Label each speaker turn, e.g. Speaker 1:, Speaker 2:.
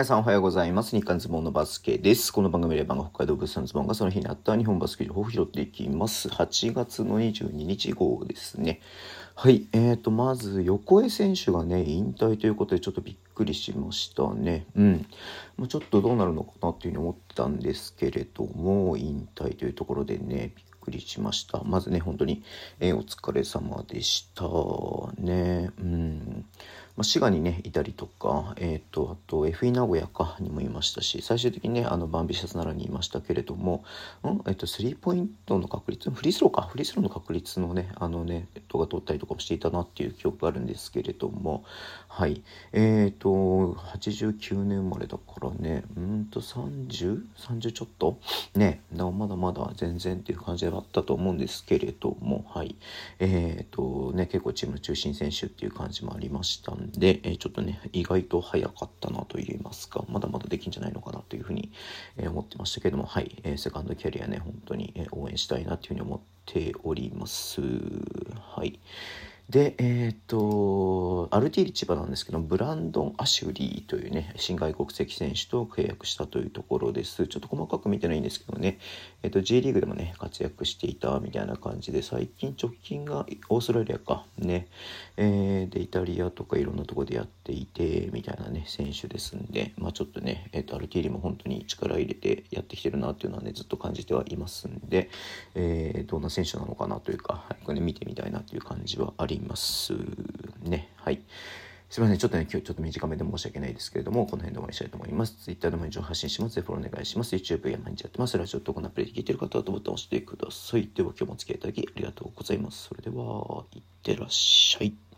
Speaker 1: 皆さんおはようございます。日刊ズボンのバスケです。この番組では北海道物産ズボンがその日にあった日本バスケ情報を拾っていきます。8月の22日号ですね。はい。えーと、まず、横江選手がね、引退ということでちょっとびっくりしましたね。うん。まあ、ちょっとどうなるのかなっていうふうに思ったんですけれども、引退というところでね、びっくりしました。まずね、本当に、えーお疲れ様でした。ね。うん。まあ、滋賀にねいたりとか、えー、とあと FE 名古屋かにもいましたし最終的にねあのバンビシャス奈良にいましたけれども、うんえー、とスリーポイントの確率フリースローかフリースローの確率のねあのね動画撮ったりとかもしていたなっていう記憶があるんですけれどもはい。えっ、と89年生まれだからねうんと3030ちょっとねまだまだ全然っていう感じではあったと思うんですけれどもはい。えっ、とね結構チームの中心選手っていう感じもありましたんで、えちょっとね意外と早かったなと言いますか。まだまだできんじゃないのかなというふうに、え思ってましたけども。はい、えセカンドキャリアね本当に、え応援したいなというふうに思っております。はい。でえっ、とアルティリ千葉なんですけどブランドン・アシュリーというね新外国籍選手と契約したというところです。ちょっと細かく見てないんですけどね。えっ、と J リーグでもね活躍していたみたいな感じで最近直近がオーストラリアかね。えーでイタリアとかいろんなところでやっていてみたいなね選手ですんでまあちょっとね、えー、とアルティリも本当に力入れてやってきてるなっていうのはねずっと感じてはいますんで、えーどんな選手なのかなというか、はか、ね見てみたいなという感じはありますねはい。すみません。ちょっとね、今日ちょっと短めで申し訳ないですけれども、この辺で終わりにしたいと思います。Twitter でも以上発信します。ぜひフォローお願いします。YouTube や毎日やってます。ラジオとこのアプリで聞いてる方はボタンを押してください。では今日もお付き合いいただきありがとうございます。それでは、いってらっしゃい。